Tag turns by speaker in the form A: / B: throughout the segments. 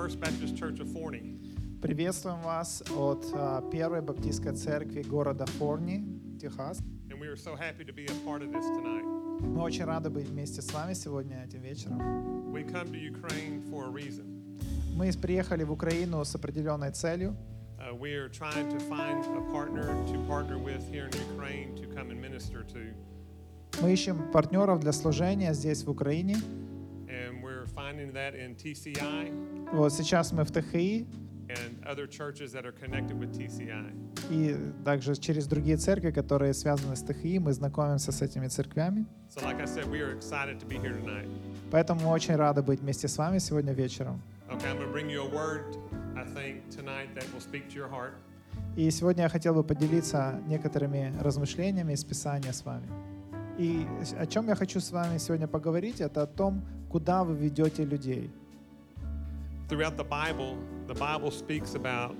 A: First Baptist Church of Forney.
B: Приветствуем вас от а, Первой Баптистской церкви города Форни, Техас.
A: And we are so happy to be a part of this tonight.
B: Мы очень рады быть вместе с вами сегодня этим вечером.
A: We come to Ukraine for a reason.
B: Мы приехали в Украину с определенной целью.
A: Uh, we are trying to find a partner to partner with here in Ukraine to come and minister to.
B: Мы ищем партнеров для служения здесь, в Украине.
A: And we're finding that in TCI
B: Вот сейчас мы в ТХИ,
A: and other churches that are connected with TCI.
B: и также через другие церкви, которые связаны с ТХИ, мы знакомимся с этими церквями.
A: So, like I said, we are excited to be here tonight.
B: Поэтому мы очень рады быть вместе с вами сегодня вечером.
A: Okay, I'm going to bring you a word, I think, tonight that will speak to your heart.
B: И сегодня я хотел бы поделиться некоторыми размышлениями из Писания с вами. И о чем я хочу с вами сегодня поговорить, это о том, куда вы ведете людей.
A: Throughout the Bible, the Bible speaks about,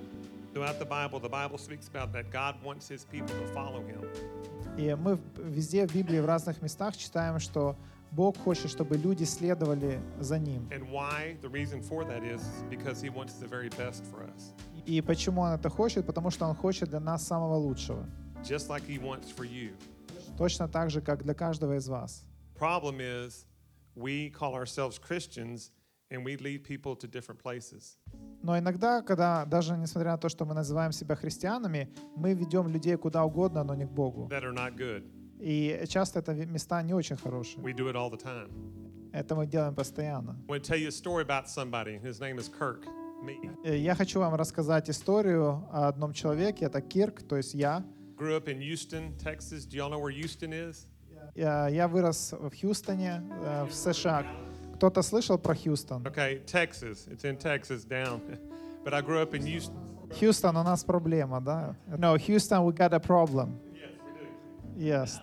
A: throughout the Bible, the Bible speaks about that God wants his people to follow him.
B: И мы везде в Библии в разных местах читаем, что Бог хочет, чтобы люди следовали за Ним. И почему Он это хочет? Потому что Он хочет для нас самого лучшего.
A: Just like he wants for you.
B: Точно так же, как для каждого из вас.
A: Problem is, we call ourselves Christians and we lead people to different places.
B: Но иногда, когда даже несмотря на то, что мы называем себя христианами, мы ведем людей куда угодно, но не к Богу.
A: that are not good.
B: И часто это места не очень хорошие.
A: We do it all the time.
B: Это мы делаем постоянно.
A: I want to tell you a story about somebody. His name is Kirk, me.
B: Э, Я хочу вам рассказать историю о одном человеке. Это Кирк, то есть я.
A: Grew up in Houston, Texas. Do y'all know where Houston is?
B: Я, я вырос в Хьюстоне, э, в США. Кто-то слышал про Хьюстон?
A: Okay, Texas. It's in Texas down. but I grew up in Houston.
B: Хьюстон, у нас проблема, да? No, Houston, we got a problem.
A: Yes, we do.
B: Yes.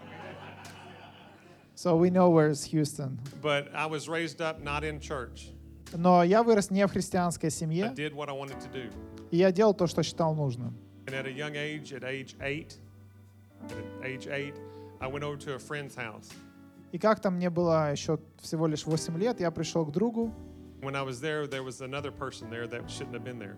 B: So we know where's Houston.
A: But I was raised up not in church.
B: Но я вырос не в христианской
A: I
B: семье,
A: did what I wanted to do.
B: и я делал то, что считал нужным.
A: And at a young age, at age eight, at age eight, I went over to a friend's house.
B: И как-то мне было еще всего лишь 8 лет, я пришел к другу,
A: When I was there, there was another person there that shouldn't have been there.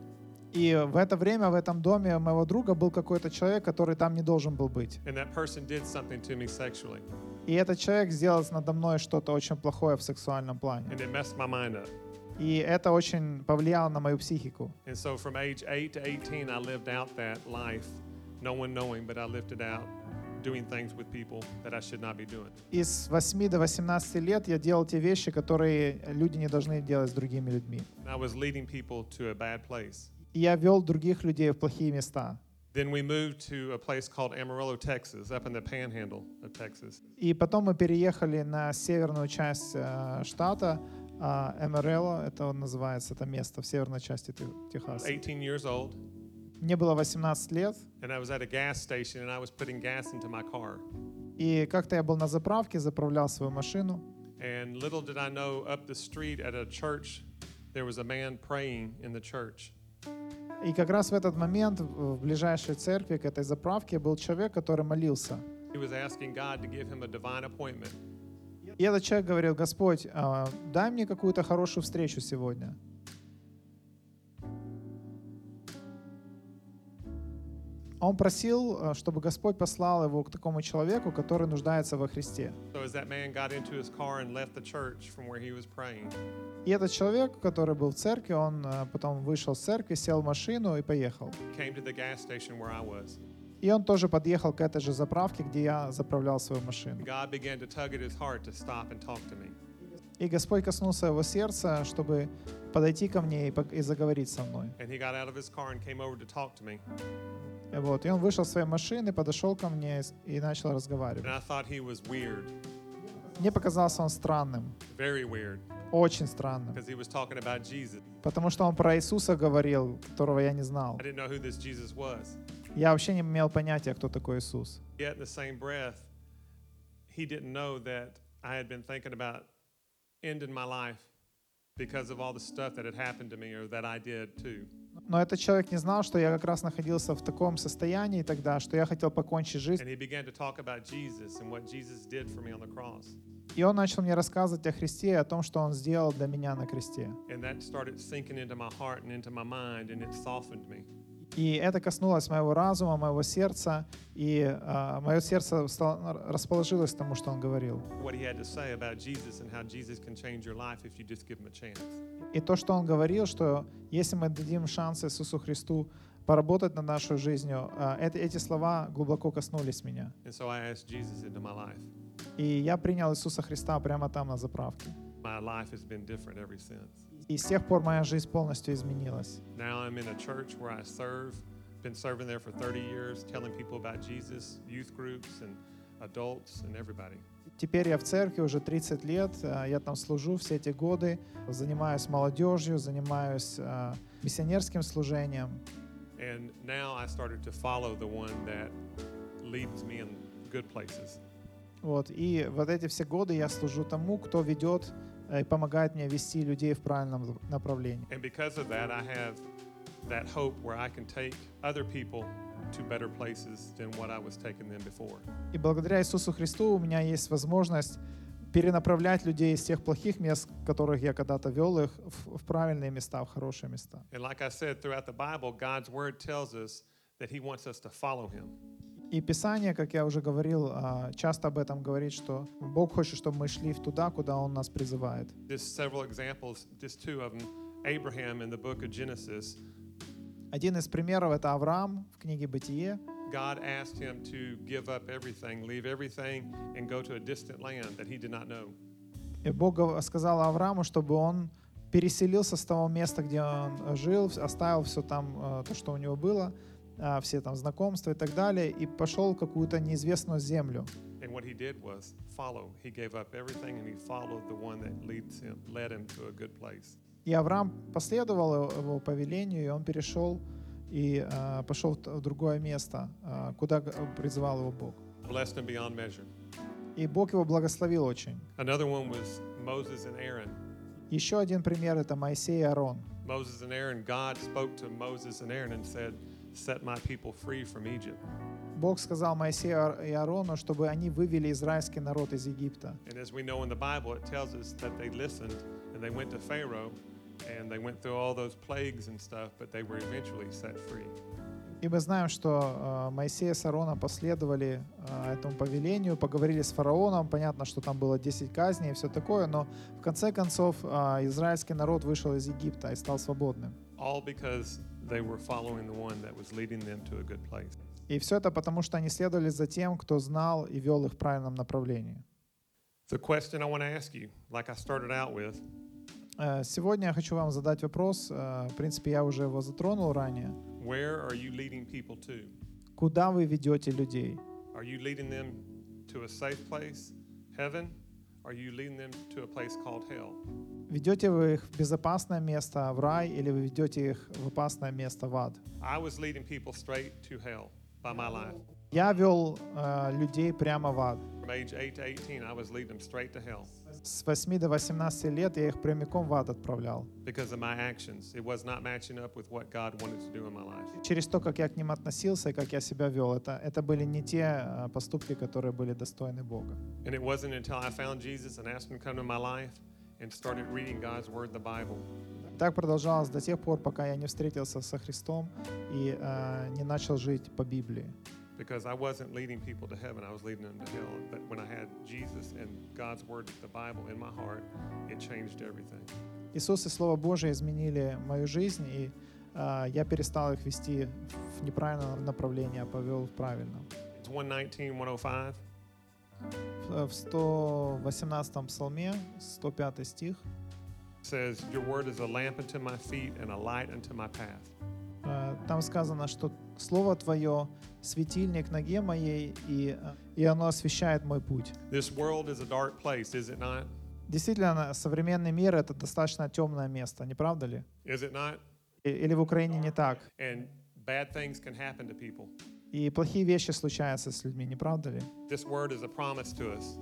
B: и в это время в этом доме моего друга был какой-то человек, который там не должен был быть.
A: And that person did something to me sexually.
B: И этот человек сделал надо мной что-то очень плохое в сексуальном плане.
A: And it messed my mind up.
B: И это очень повлияло на мою психику.
A: And so from age 8 to 18, I lived out that life, no one knowing, but I lived it out, doing things with people that I should not be doing.
B: И с 8 до 18 лет я делал те вещи, которые люди не должны делать с другими людьми.
A: I was leading people to a bad place.
B: И я вел других людей в плохие места.
A: Then we moved to a place called Amarillo, Texas, up in the panhandle of Texas.
B: И потом мы переехали на северную часть э, штата, а, Эмерелло, это он называется, это место в северной части Техаса.
A: 18 years old,
B: Мне было 18 лет,
A: and I was at a gas station, and I was putting gas into my car.
B: и как-то я был на заправке, заправлял свою машину,
A: And little did I know, up the street at a church, there was a man praying in the church.
B: и как раз в этот момент в ближайшей церкви к этой заправке был человек, который молился.
A: He was asking God to give him a divine appointment.
B: И этот человек говорил, Господь, а, дай мне какую-то хорошую встречу сегодня. Он просил, а, чтобы Господь послал его к такому человеку, который нуждается во Христе. И этот человек, который был в церкви, он а, потом вышел с церкви, сел в машину и поехал. И он тоже подъехал к этой же заправке, где я заправлял свою машину. И Господь коснулся его сердца, чтобы подойти ко мне и, заговорить со мной. Вот. И он вышел с своей машины, подошел ко мне и начал разговаривать. Мне показался он странным, очень странным, потому что он про Иисуса говорил, которого я не знал. Я вообще не имел понятия, кто такой Иисус.
A: He didn't know that I had been thinking about ending my life because of all the stuff that had happened to me or that I did too.
B: Но этот человек не знал, что я как раз находился в таком состоянии тогда, что я хотел покончить жизнь.
A: And he began to talk about Jesus and what Jesus did for me on the cross.
B: И он начал мне рассказывать о Христе и о том, что он сделал для меня на кресте. И это коснулось моего разума, моего сердца, и а, мое сердце стало- расположилось к тому, что он говорил. И то, что он говорил, что если мы дадим шанс Иисусу Христу поработать над нашей жизнью, а, это, эти слова глубоко коснулись меня.
A: And so I asked Jesus into my life.
B: И я принял Иисуса Христа прямо там на заправке.
A: My life has been different ever since.
B: И с тех пор моя жизнь полностью изменилась.
A: Now I'm in a church where I serve, been serving there for 30 years, telling people about Jesus, youth groups and adults and everybody.
B: Теперь я в церкви уже 30 лет, а, я там служу все эти годы, занимаюсь молодежью, занимаюсь а, миссионерским служением.
A: And now I started to follow the one that leads me in good places.
B: Вот. И вот эти все годы я служу тому, кто ведет э, и помогает мне вести людей в правильном направлении.
A: And because of that, I have that hope where I can take other people to better places than what I was taking them before.
B: И благодаря Иисусу Христу у меня есть возможность перенаправлять людей из тех плохих мест, которых я когда-то вел их, в, в правильные места, в хорошие места.
A: And like I said, throughout the Bible, God's word tells us that He wants us to follow Him.
B: И Писание, как я уже говорил, а, часто об этом говорит, что Бог хочет, чтобы мы шли туда, куда Он нас призывает. Один из примеров — это Авраам в книге «Бытие».
A: God asked him to give up everything, leave everything, and go to a distant land that he did not know.
B: И Бог сказал Аврааму, чтобы он переселился с того места, где он жил, оставил все там, э, то, что у него было, все там знакомства и так далее, и пошел в какую-то неизвестную землю.
A: And what he did was follow. He gave up everything and he followed the one that leads him, led him to a good place.
B: И Авраам последовал его- повелению, и он перешел и а, пошел в другое место, а, куда призывал его Бог.
A: Blessed him beyond measure.
B: И Бог его благословил очень.
A: Another one was Moses and Aaron.
B: Еще один пример — это Моисей и Аарон.
A: Moses and Aaron, God spoke to Moses and Aaron and said, Set my people free from Egypt.
B: Бог сказал Моисею и Аарону, чтобы они вывели израильский народ из Египта.
A: And as we know in the Bible, it tells us that they listened and they went to Pharaoh and they went through all those plagues and stuff, but they were eventually set free.
B: И мы знаем, что э, Моисей с Аароном последовали э, этому повелению, поговорили с фараоном. Понятно, что там было 10 казней и все такое, но в конце концов э, израильский народ вышел из Египта и стал свободным.
A: All because they were following the one that was leading them to a good place.
B: И все это потому, что они следовали за тем, кто знал и вел их в правильном направлении.
A: The question I want to ask you, like I started out with,
B: Э, Сегодня я хочу вам задать вопрос. э, В принципе, я уже его затронул ранее.
A: where are you leading people to?
B: Куда вы ведете людей?
A: Are you leading them to a safe place, heaven? Are you leading them to a place called hell?
B: Ведете вы их в безопасное место, в рай, или вы ведете их в опасное место, в ад? Я вел э, людей прямо в ад.
A: From age 8 to 18, I was leading them straight to hell
B: С 8 до 18 лет я их прямиком в ад отправлял. Через то, как я к ним относился и как я себя вел, это, это были не те э, поступки, которые были достойны Бога.
A: And it wasn't until I found Jesus and asked him to come to my life and started reading God's word, the Bible,
B: Так продолжалось до тех пор, пока я не встретился со Христом и э, не начал жить по Библии.
A: because I wasn't leading people to heaven, I was leading them to hell. But when I had Jesus and God's word, the Bible, in my heart, it changed everything.
B: Иисус и Слово Божие изменили мою жизнь, и э, я перестал их вести в неправильном направлении, а повел в правильном.
A: It's 119, 105.
B: В в 118 псалме, 105 стих,
A: says, Your word is a lamp unto my feet and a light unto my path.
B: э, там сказано, что Слово Твое — светильник ноге моей, и, э, и оно освещает мой путь.
A: This world is a dark place, is it not?
B: Действительно, современный мир — это достаточно темное место, не правда ли?
A: Is it not?
B: Или в Украине не так?
A: And bad things can happen to people.
B: И плохие вещи случаются с людьми, не правда ли?
A: This word is a promise to us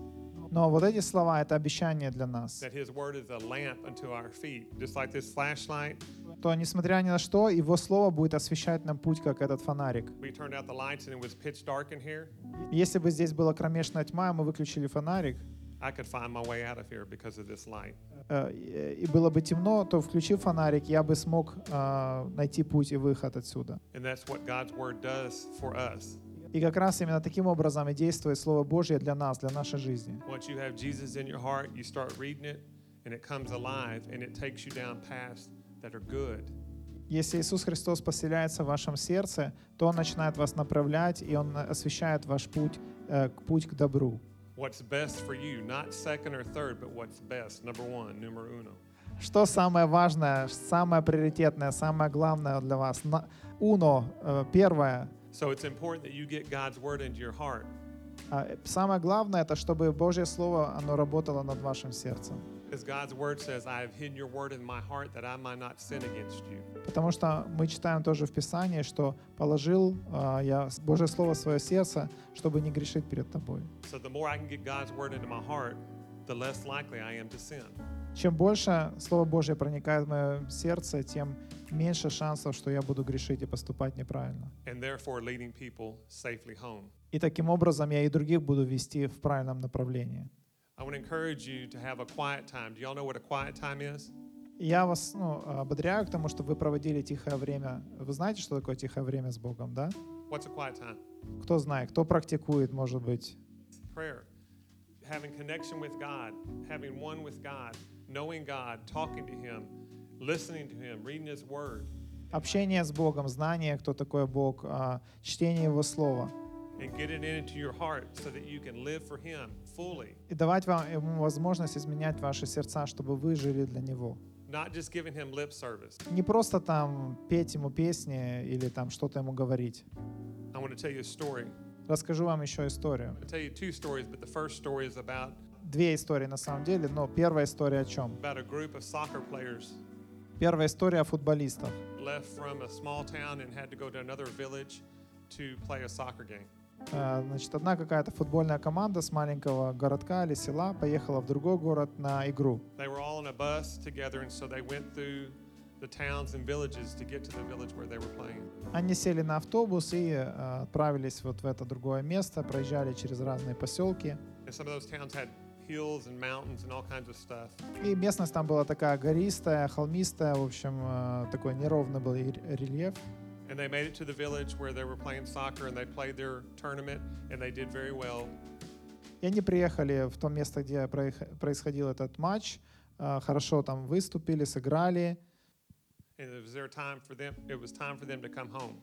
B: Но вот эти слова — это обещание для нас.
A: that His word is a lamp unto our feet. Just like this flashlight,
B: То, несмотря ни на что, Его Слово будет освещать нам путь, как этот фонарик.
A: we turned out the lights and it was pitch dark in here.
B: Если бы здесь была кромешная тьма, мы выключили фонарик,
A: I could find my way out of here because of this light.
B: э, и было бы темно, то включив фонарик, я бы смог э, найти путь и выход отсюда.
A: And that's what God's word does for us.
B: И как раз именно таким образом и действует Слово Божье для нас, для нашей жизни.
A: Once you have Jesus in your heart, you start reading it, and it comes alive, and it takes you down paths that are good.
B: Если Иисус Христос поселяется в вашем сердце, то Он начинает вас направлять, и Он освещает ваш путь, э, путь к добру.
A: What's best for you, not second or third, but what's best. Number one, numero uno.
B: Что самое важное, самое приоритетное, самое главное для вас? Уно, э, первое.
A: So it's important that you get God's word into your heart.
B: А, Самое главное, это чтобы Божье Слово, оно работало над вашим сердцем.
A: Because God's word says, I have hidden your word in my heart that I might not sin against you.
B: Потому что мы читаем тоже в Писании, что положил а, я Божье Слово в свое сердце, чтобы не грешить перед тобой.
A: So the more I can get God's word into my heart, the less likely I am to sin.
B: Чем больше Слово Божье проникает в мое сердце, тем меньше шансов, что я буду грешить и поступать неправильно.
A: And therefore leading people safely home.
B: И таким образом я и других буду вести в правильном направлении.
A: I want to encourage you to have a quiet time. Do y'all know what a quiet time is?
B: Я вас ну, ободряю к тому, чтобы вы проводили тихое время. Вы знаете, что такое тихое время с Богом, да?
A: What's a quiet time?
B: Кто знает, кто практикует, может быть.
A: Prayer. Having connection with God, having one with God, knowing God, talking to Him, listening to Him, reading His Word,
B: Общение с Богом, знание, кто такой Бог, а, чтение Его Слова.
A: And getting it into your heart so that you can live for Him fully.
B: И давать вам ему возможность изменять ваши сердца, чтобы вы жили для Него.
A: Not just giving Him lip service.
B: Не просто там петь ему песни или там что-то ему говорить.
A: I want to tell you a story.
B: Расскажу вам еще историю.
A: I'll tell you two stories, but the first story is about,
B: Две истории на самом деле, но первая история о чем?
A: about a group of soccer players
B: Первая история о футболистах.
A: left from a small town and had to go to another village to play a soccer game.
B: Э, Значит, одна какая-то футбольная команда с маленького городка или села поехала в другой город на игру. Они сели на автобус и э, отправились вот в это другое место, проезжали через разные поселки. И местность там была такая гористая, холмистая, в общем, э, такой неровный был ре- рельеф.
A: And they made it to the village where they were playing soccer, and they played their tournament, and they did very well.
B: И они приехали в то место, где происходил этот матч, э, хорошо там выступили, сыграли.
A: And it was their time for them. It was time for them to come home.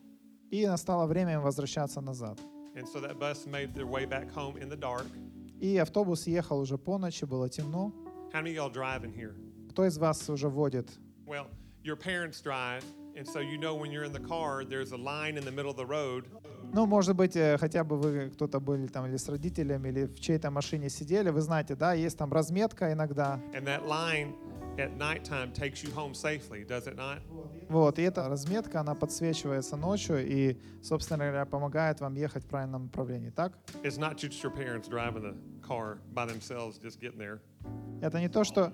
B: И настало время им возвращаться назад.
A: And so that bus made their way back home in the dark.
B: И автобус ехал уже по ночи, было темно.
A: How many of y'all driving here?
B: Кто из вас уже водит?
A: Well, your parents drive, and so you know when you're in the car, there's a line in the middle of the road,
B: Ну, может быть, э, хотя бы вы кто-то были там или с родителями, или в чьей-то машине сидели, вы знаете, да, есть там разметка иногда.
A: and that line at nighttime takes you home safely, does it not?
B: Вот, и эта разметка, она подсвечивается ночью и, собственно говоря, помогает вам ехать в правильном направлении, так?
A: It's not just your parents driving the car by themselves, just getting there.
B: Это не то, что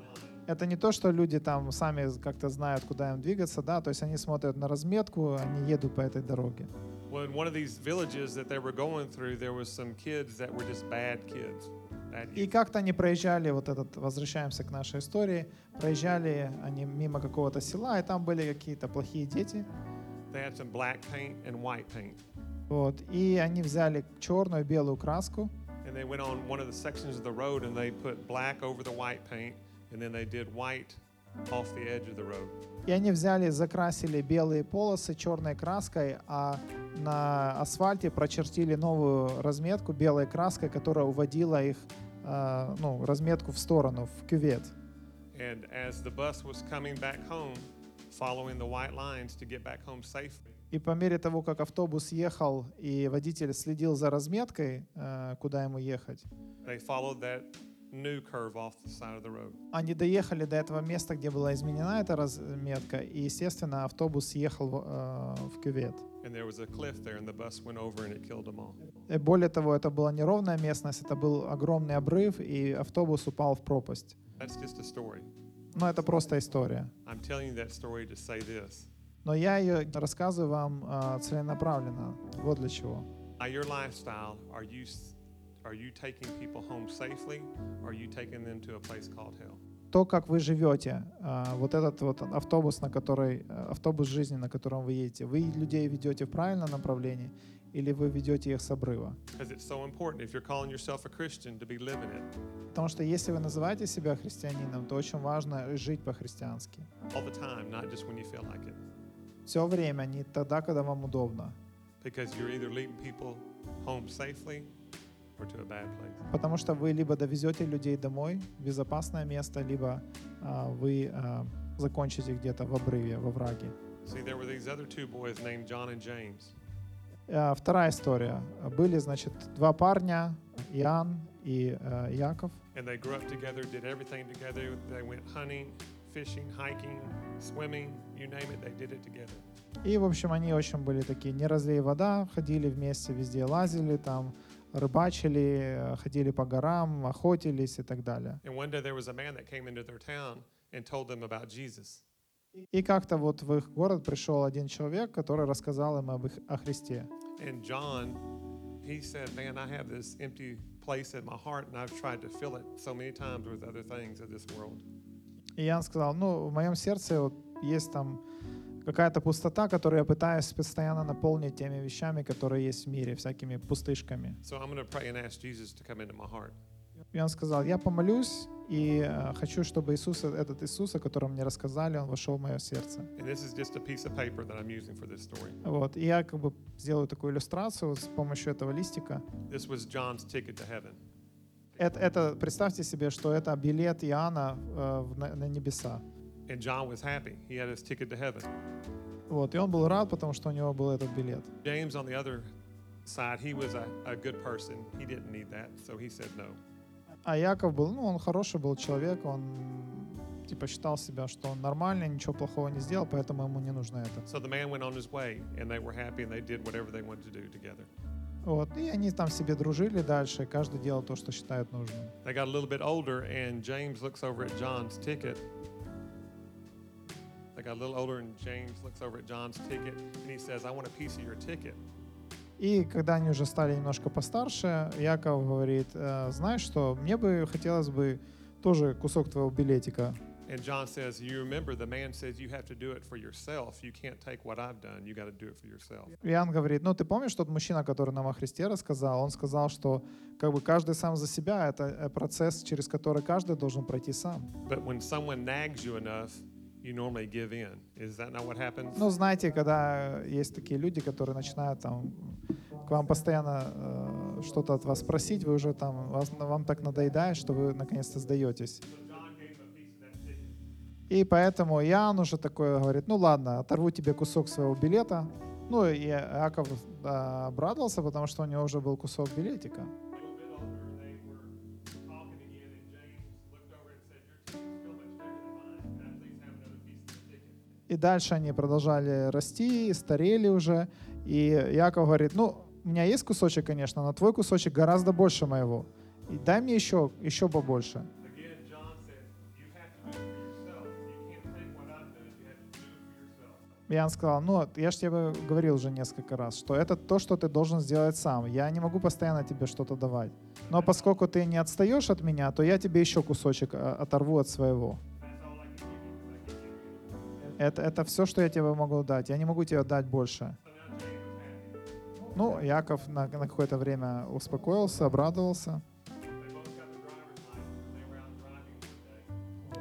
B: это не то, что люди там сами как-то знают, куда им двигаться, да, то есть они смотрят на разметку, они едут по этой дороге.
A: Well, in one of these villages that they were going through, there was some kids that were just bad kids. Bad
B: И как-то они проезжали, вот этот, возвращаемся к нашей истории, проезжали они мимо какого-то села, и там были какие-то плохие дети,
A: They had some black paint and white paint.
B: вот, и они взяли черную и белую краску,
A: And they went on one of the sections of the road and they put black over the white paint, and then they did white off the edge of the road.
B: и они взяли, закрасили белые полосы черной краской, а на асфальте прочертили новую разметку белой краской, которая уводила их, э, ну, разметку в сторону, в кювет.
A: And as the bus was coming back home, following the white lines to get back home safely,
B: И по мере того, как автобус ехал, и водитель следил за разметкой, э, куда ему ехать,
A: they followed that new curve off the side of the road.
B: они доехали до этого места, где была изменена эта разметка, и, естественно, автобус ехал в, э, в кювет.
A: And there was a cliff there, and the bus went over and it killed them all.
B: И более того, это была неровная местность, это был огромный обрыв, и автобус упал в пропасть.
A: That's just a story.
B: Но это просто история.
A: I'm telling you that story to say this.
B: Но я ее рассказываю вам э, целенаправленно. Вот для чего.
A: By your lifestyle, are you are you taking people home safely are you taking them to a place called hell?
B: То, как вы живете, а, вот этот вот автобус, на который, э, автобус жизни, на котором вы едете, вы людей ведете в правильном направлении или вы ведете их с обрыва? Потому что если вы называете себя христианином, то очень важно жить по-христиански.
A: like.
B: Все время, не тогда, когда вам удобно.
A: Because you're either leading people home safely or to a bad place.
B: Потому что вы либо довезете людей домой в безопасное место, либо а, вы а, закончите где-то в обрыве, во враге.
A: See, there were these other two boys named John and James.
B: А, Вторая история. Были, значит, два парня, Иоанн и э, Яков.
A: And they grew up together, did everything together. They went hunting, fishing, hiking, swimming, you name it, they did it together.
B: И, в общем, они очень были такие, не разлей вода, ходили вместе, везде лазили, там рыбачили, э, ходили по горам, охотились и так далее. И как-то вот в их город пришел один человек, который рассказал им об их, о Христе.
A: And John, he said, Man, I have this empty place in my heart, and I've tried to fill it so many times with other things of this world.
B: И Иоанн сказал, ну, в моем сердце вот есть там какая-то пустота, которую я пытаюсь постоянно наполнить теми вещами, которые есть в мире, всякими пустышками.
A: So.
B: И он сказал, я помолюсь и э, хочу, чтобы Иисус, этот Иисус, о котором мне рассказали, он вошел в мое сердце. Вот. И я как бы сделаю такую иллюстрацию с помощью этого листика.
A: This was John's ticket to heaven.
B: Это, это представьте себе, что это билет Иоанна э, на, на небеса.
A: And John was happy. He had his ticket to heaven.
B: Вот. И он был рад, потому что у него был этот билет.
A: James, on the other side, he was a, a good person. He didn't need that, so he said no.
B: А Яков был, ну, он хороший был человек, он типа считал себя, что он нормальный, ничего плохого не сделал, поэтому ему не нужно это.
A: So the man went on his way, and they were happy, and they did whatever they wanted to do together.
B: Вот. И они там себе дружили дальше, каждый делал то, что считает нужным.
A: They got a little bit older, and James looks over at John's ticket. They got a little older, and James looks over at John's ticket, and he says, I want a piece of your ticket.
B: И когда они уже стали немножко постарше, Яков говорит, «Э, знаешь что, мне бы хотелось бы тоже кусок твоего билетика.
A: And John says, You remember the man says you have to do it for yourself. You can't take what I've done. You got to do it for yourself.
B: Иоанн говорит, ну ты помнишь тот мужчина, который нам о Христе рассказал? Он сказал, что как бы каждый сам за себя, это э, процесс, через который каждый должен пройти сам.
A: But when someone nags you enough, you?
B: Ну, знаете, когда есть такие люди, которые начинают там к вам постоянно э, что-то от вас просить, вы уже там, вас, вам так надоедает, что вы наконец-то сдаетесь. И поэтому Иоанн уже такой говорит, ну ладно, оторву тебе кусок своего билета. Ну и Иаков обрадовался, потому что у него уже был кусок билетика. И дальше они продолжали расти, старели уже. И Яков говорит, ну, у меня есть кусочек, конечно, но твой кусочек гораздо больше моего. И дай мне еще, еще побольше. Иоанн сказал, ну, я же тебе говорил уже несколько раз, что это то, что ты должен сделать сам. Я не могу постоянно тебе что-то давать. Но поскольку ты не отстаешь от меня, то я тебе еще кусочек а, оторву от своего. Это, это все, что я тебе могу дать. Я не могу тебе дать больше. Ну, Яков на, на какое-то время успокоился, обрадовался.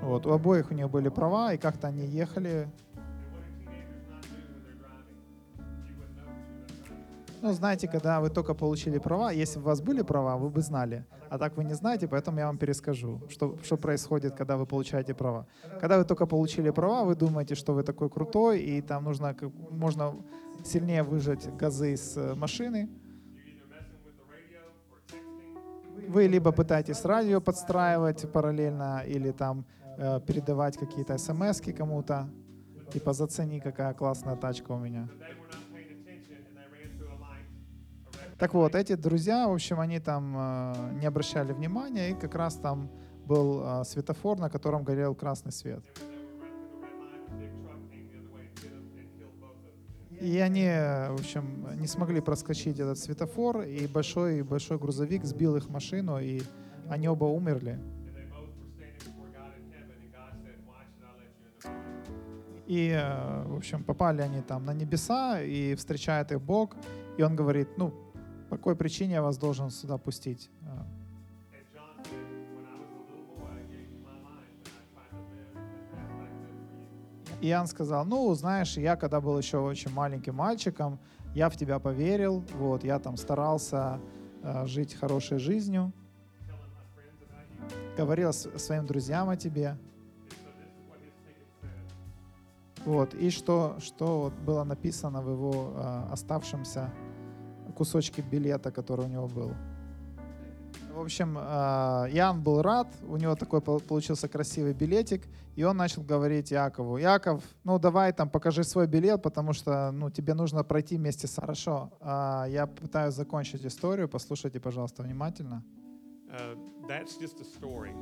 B: Вот, у обоих у них были права, и как-то они ехали. Ну, знаете, когда вы только получили права, если бы у вас были права, вы бы знали. А так вы не знаете, поэтому я вам перескажу, что, что происходит, когда вы получаете права. Когда вы только получили права, вы думаете, что вы такой крутой, и там нужно, можно сильнее выжать газы из э, машины. Вы либо пытаетесь радио подстраивать параллельно, или там э, передавать какие-то смс кому-то, типа «зацени, какая классная тачка у меня». Так вот, эти друзья, в общем, они там э, не обращали внимания, и как раз там был э, светофор, на котором горел красный свет. И они, в общем, не смогли проскочить этот светофор, и большой большой грузовик сбил их машину, и они оба умерли. И, э, в общем, попали они там на небеса, и встречает их Бог, и он говорит, ну, по какой причине я вас должен сюда пустить? А, Иоанн сказал, ну, знаешь, я когда был еще очень маленьким мальчиком, я в тебя поверил, вот, я там старался э, жить хорошей жизнью, говорил своим друзьям о тебе, вот, и что, что было написано в его э, оставшемся кусочке билета, который у него был. В общем, э, Иоанн был рад, у него такой пол- получился красивый билетик, и он начал говорить Якову, Яков, ну давай там покажи свой билет, потому что ну, тебе нужно пройти вместе с... Хорошо, а, я пытаюсь закончить историю, послушайте, пожалуйста, внимательно.
A: Uh, that's just a story.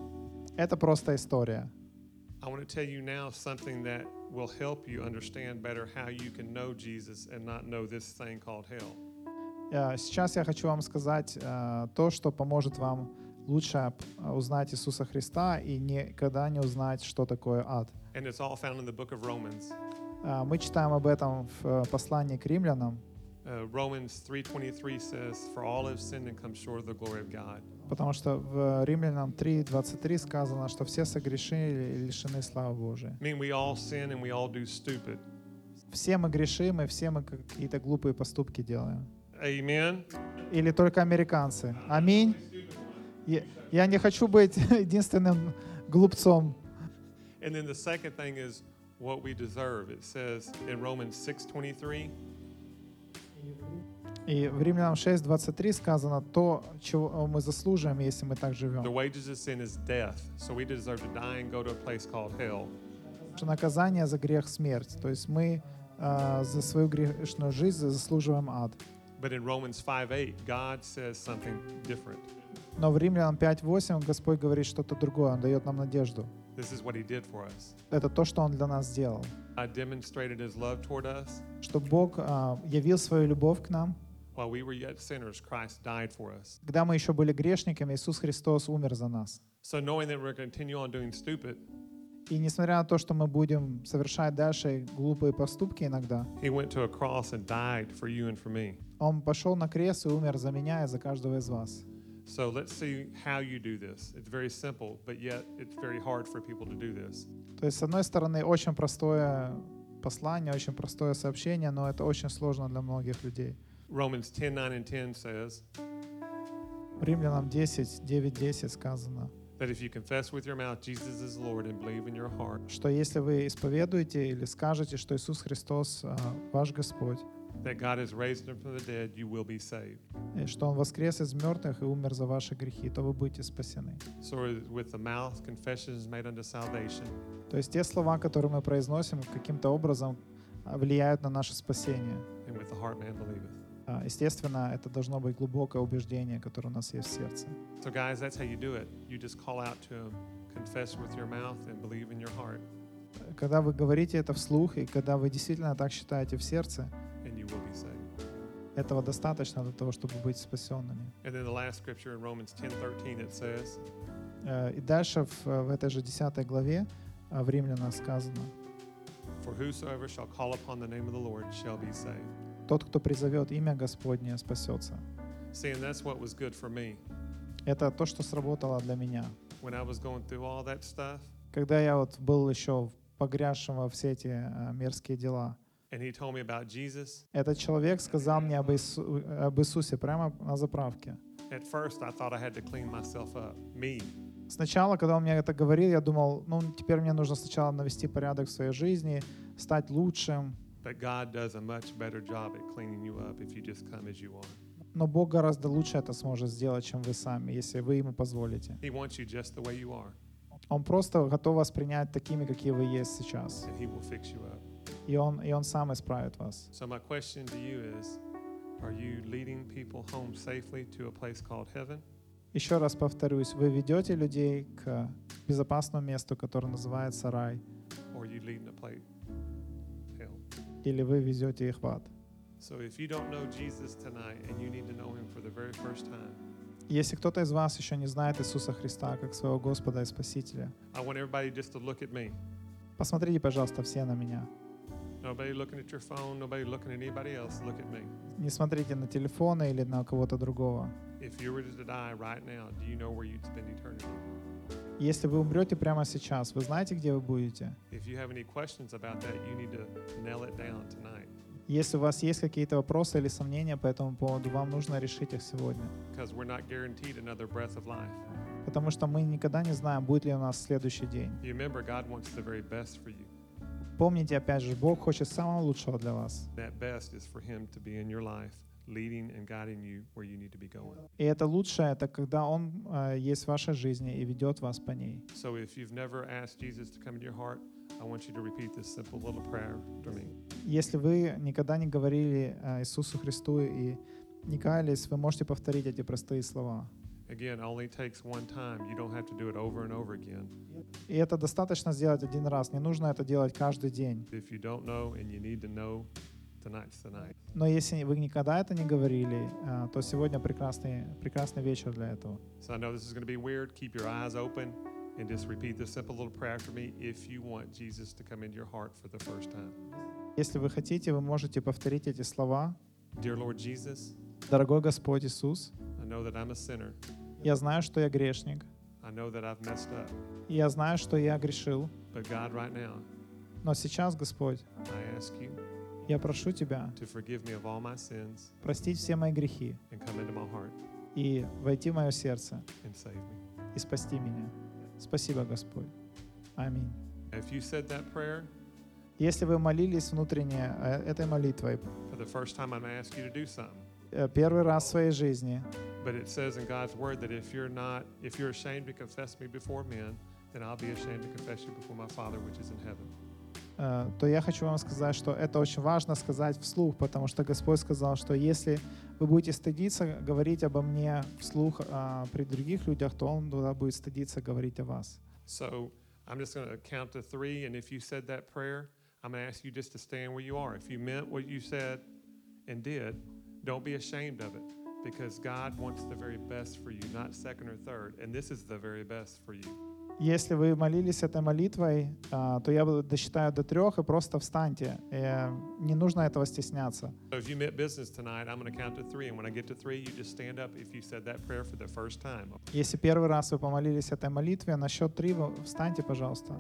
B: Это просто история.
A: I want to tell you now something that will help you understand better how you can know Jesus and not know this thing called hell.
B: Э, Сейчас я хочу вам сказать э, то, что поможет вам лучше э, узнать Иисуса Христа и никогда не узнать, что такое ад.
A: And it's all found in the book of Romans.
B: Мы читаем об этом в послании к римлянам,
A: Romans 3:23 says, "For all have sinned and come short of the glory of God."
B: потому что в Римлянам 3.23 сказано, что все согрешили и лишены славы Божией.
A: I mean, we all sin and we all do stupid.
B: Все мы грешим, и все мы какие-то глупые поступки делаем.
A: Amen.
B: Или только американцы. Аминь. Я, я не хочу быть единственным глупцом.
A: And then the second thing is what we deserve. It says in Romans 6:23,
B: И в Римлянам 6.23 сказано то, чего мы заслуживаем, если мы так
A: the
B: живем.
A: wages of sin is death. So we deserve to die and go to a place called hell.
B: Что наказание за грех — смерть. То есть мы а, за свою грешную жизнь заслуживаем ад.
A: But in Romans 5:8, God says something different.
B: Но в Римлянам 5.8 Господь говорит что-то другое. Он дает нам надежду.
A: This is what he did for us.
B: Это то, что Он для нас сделал.
A: God demonstrated his love toward us.
B: Что Бог а, явил свою любовь к нам.
A: While we were yet sinners, Christ died for us.
B: Когда мы еще были грешниками, Иисус Христос умер за нас.
A: So knowing that we're going to continue on doing stupid,
B: И несмотря на то, что мы будем совершать дальше глупые поступки иногда,
A: he went to a cross and died for you and for me.
B: Он пошел на крест и умер за меня и за каждого из вас.
A: So let's see how you do this. It's very simple, but yet it's very hard for people to do this.
B: То есть, с одной стороны, очень простое послание, очень простое сообщение, но это очень сложно для многих людей.
A: Romans 10 9 and 10 says
B: Римлянам 10, 9, 10 сказано,
A: that if you confess with your mouth Jesus is Lord and believe in your heart
B: что если вы исповедуете или скажете, что Иисус Христос а, ваш Господь,
A: that God has raised him from the dead, you will be saved.
B: и что Он воскрес из мертвых и умер за ваши грехи, то вы будете спасены.
A: So with the mouth, confession is made unto salvation,
B: То есть те слова, которые мы произносим, каким-то образом а, влияют на наше спасение.
A: and with the heart man believeth.
B: А, Естественно, это должно быть глубокое убеждение, которое у нас есть в сердце.
A: So guys, that's how you do it. You just call out to him, confess with your mouth and believe in your heart,
B: Когда вы говорите это вслух, и когда вы действительно так считаете в сердце,
A: and you will be saved.
B: этого достаточно для того, чтобы быть спасенными.
A: And then the last scripture in Romans 10:13 it says,
B: Э, И дальше в, в этой же 10 главе э, в Римлянах сказано,
A: For whosoever shall call upon the name of the Lord shall be saved.
B: «Тот, кто призовет имя Господне, спасется».
A: See, and that's what was good for me.
B: Это то, что сработало для меня.
A: When I was going through all that stuff,
B: Когда я вот был еще погрязшим во все эти э, мерзкие дела,
A: and he told me about Jesus,
B: этот человек сказал мне об, Иису- об Иисусе прямо на заправке.
A: at first I thought I had to clean myself up, me.
B: Сначала, когда он мне это говорил, я думал, ну, теперь мне нужно сначала навести порядок в своей жизни, стать лучшим.
A: But God does a much better job at cleaning you up if you just come as you are.
B: Но Бог гораздо лучше это сможет сделать, чем вы сами, если вы ему позволите.
A: He wants you just the way you are,
B: Он просто готов вас принять такими, какие вы есть сейчас.
A: and He will fix you up.
B: И он, и он сам исправит вас.
A: So my question to you is, are you leading people home safely to a place called heaven?
B: Еще раз повторюсь, вы ведете людей к безопасному месту, которое называется рай,
A: Or are you leading a place?
B: Или вы везете их в ад.
A: So if you don't know Jesus tonight and you need to know him for the very first time,
B: Если кто-то из вас еще не знает Иисуса Христа как своего Господа и Спасителя,
A: I want everybody just to look at me.
B: посмотрите, пожалуйста, все на меня.
A: Nobody looking at your phone, nobody looking at anybody else. Look at me.
B: Не смотрите на телефоны или на кого-то другого.
A: If you were to die right now, do you know where you'd spend eternity?
B: Если вы умрете прямо сейчас, вы знаете, где вы будете?
A: That,
B: Если у вас есть какие-то вопросы или сомнения по этому поводу, вам нужно решить их сегодня. Потому что мы никогда не знаем, будет ли у нас следующий день.
A: Remember.
B: Помните, опять же, Бог хочет самого лучшего для вас.
A: That best is for Him to be in your life, leading and guiding you where you need to be going.
B: И это лучшее, это когда Он э, есть в вашей жизни и ведет вас по ней.
A: So if you've never asked Jesus to come into your heart, I want you to repeat this simple little prayer to me.
B: Если вы никогда не говорили э, Иисусу Христу и не каялись, вы можете повторить эти простые слова.
A: Again, only takes one time. You don't have to do it over and over again.
B: И это достаточно сделать один раз. Не нужно это делать каждый день.
A: If you don't know and you need to know, tonight's the night.
B: Но если вы никогда это не говорили, э, то сегодня прекрасный, прекрасный вечер для этого.
A: So I know this is going to be weird. Keep your eyes open and just repeat this simple little prayer after me if you want Jesus to come into your heart for the first time.
B: Если вы хотите, вы можете повторить эти слова.
A: Dear Lord Jesus,
B: Дорогой Господь Иисус,
A: I know that I'm a sinner.
B: я знаю, что я грешник.
A: I know that I've messed up.
B: Я знаю, что я грешил.
A: But God, right now,
B: Но сейчас, Господь,
A: I ask you
B: я прошу Тебя простить все мои грехи и войти в мое сердце и спасти меня. Спасибо, Господь. Аминь. Если вы молились внутренне э, этой молитвой э, первый раз в своей жизни,
A: But it says in God's word that if you're not, if you're ashamed to confess me before men, then I'll be ashamed to confess you before my Father which is in heaven.
B: Э, то я хочу вам сказать, что это очень важно сказать вслух, потому что Господь сказал, что если вы будете стыдиться говорить обо мне вслух а, при других людях, то Он тогда будет стыдиться говорить о вас.
A: So I'm just going to count to three, and if you said that prayer, I'm going to ask you just to stand where you are. If you meant what you said and did, don't be ashamed of it because God wants the very best for you, not second or third. And this is the very best for you.
B: Если вы молились этой молитвой, а, то я досчитаю до трех и просто встаньте. Э, Не нужно этого стесняться. Если первый раз вы помолились этой молитве, на счет три встаньте, пожалуйста.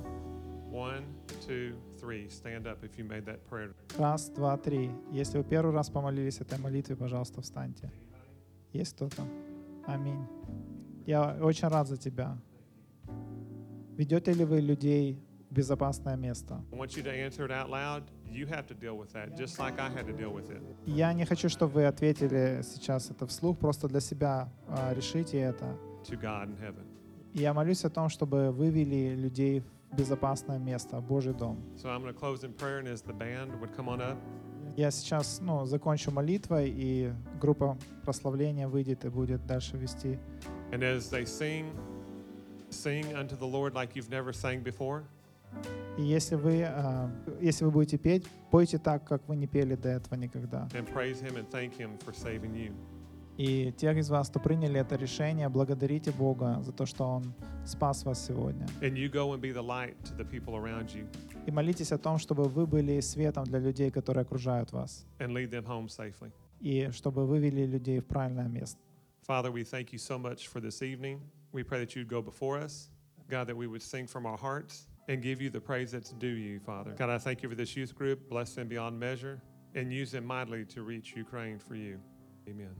A: One, two, three. Stand up if you made that prayer.
B: Раз, два, три. Если вы первый раз помолились этой молитве, пожалуйста, встаньте. Есть кто-то? Аминь. Я очень рад за тебя. Ведете ли вы людей в безопасное место?
A: I want you to answer it out loud. You have to deal with that, just like I had to deal with it.
B: Я не хочу, чтобы вы ответили сейчас это вслух, просто для себя а, решите это.
A: To God in heaven.
B: И я молюсь о том, чтобы вывели людей в безопасное место, Божий дом.
A: So I'm going to close in prayer, and as the band would come on up,
B: Я сейчас ну, закончу молитвой, и группа прославления выйдет и будет дальше вести.
A: and as they sing, sing unto the Lord like you've never sang before.
B: И если вы, а, если вы будете петь, пойте так, как вы не пели до этого никогда.
A: and praise him and thank him for saving you.
B: И тех из вас, кто приняли это решение, благодарите Бога за то, что Он спас вас сегодня.
A: And you go and be the light to the people around you
B: И молитесь о том, чтобы вы были светом для людей, которые окружают вас.
A: and lead them home safely.
B: И чтобы вывели людей в правильное место.
A: Father, we thank you so much for this evening. We pray that you'd go before us. God, that we would sing from our hearts and give you the praise that's due you, Father. God, I thank you for this youth group. Bless them beyond measure and use them mightily to reach Ukraine for you. Amen.